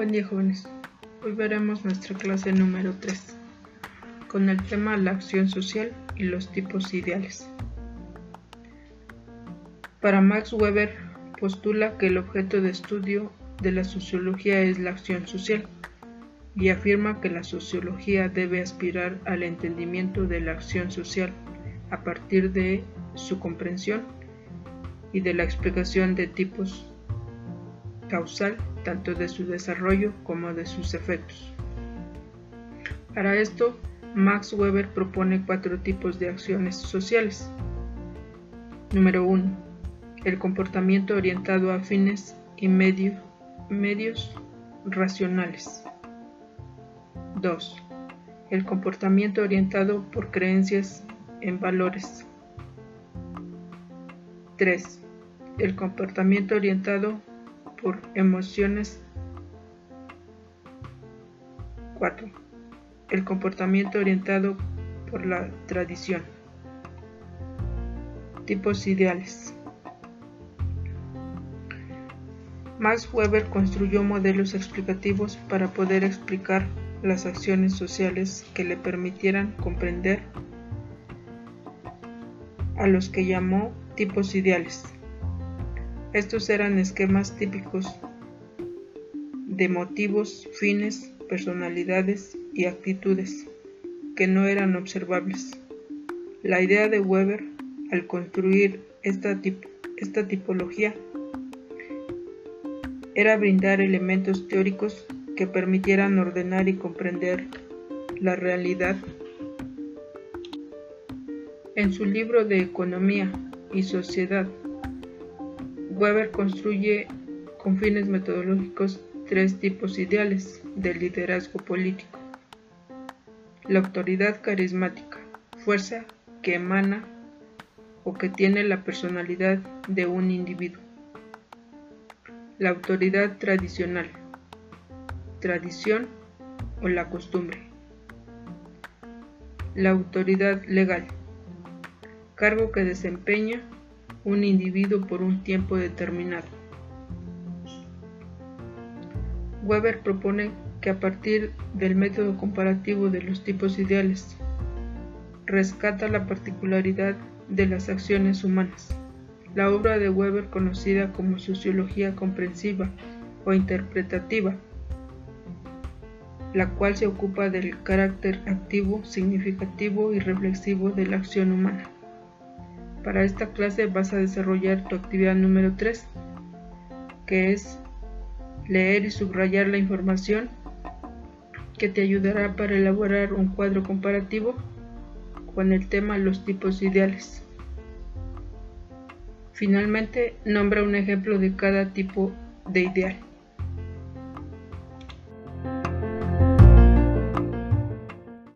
Buen día jóvenes, hoy veremos nuestra clase número 3 con el tema la acción social y los tipos ideales. Para Max Weber postula que el objeto de estudio de la sociología es la acción social y afirma que la sociología debe aspirar al entendimiento de la acción social a partir de su comprensión y de la explicación de tipos causal tanto de su desarrollo como de sus efectos. Para esto, Max Weber propone cuatro tipos de acciones sociales. Número 1. El comportamiento orientado a fines y medios racionales. 2. El comportamiento orientado por creencias en valores. 3. El comportamiento orientado por emociones. 4. El comportamiento orientado por la tradición. Tipos ideales. Max Weber construyó modelos explicativos para poder explicar las acciones sociales que le permitieran comprender a los que llamó tipos ideales. Estos eran esquemas típicos de motivos, fines, personalidades y actitudes que no eran observables. La idea de Weber al construir esta, tipología era brindar elementos teóricos que permitieran ordenar y comprender la realidad. En su libro de Economía y Sociedad, Weber construye con fines metodológicos tres tipos ideales de liderazgo político. La autoridad carismática, fuerza que emana o que tiene la personalidad de un individuo. La autoridad tradicional, tradición o la costumbre. La autoridad legal, cargo que desempeña un individuo por un tiempo determinado. Weber propone que a partir del método comparativo de los tipos ideales, rescata la particularidad de las acciones humanas. La obra de Weber conocida como sociología comprensiva o interpretativa, la cual se ocupa del carácter activo, significativo y reflexivo de la acción humana. Para esta clase vas a desarrollar tu actividad número 3, que es leer y subrayar la información que te ayudará para elaborar un cuadro comparativo con el tema los tipos ideales. Finalmente, nombra un ejemplo de cada tipo de ideal.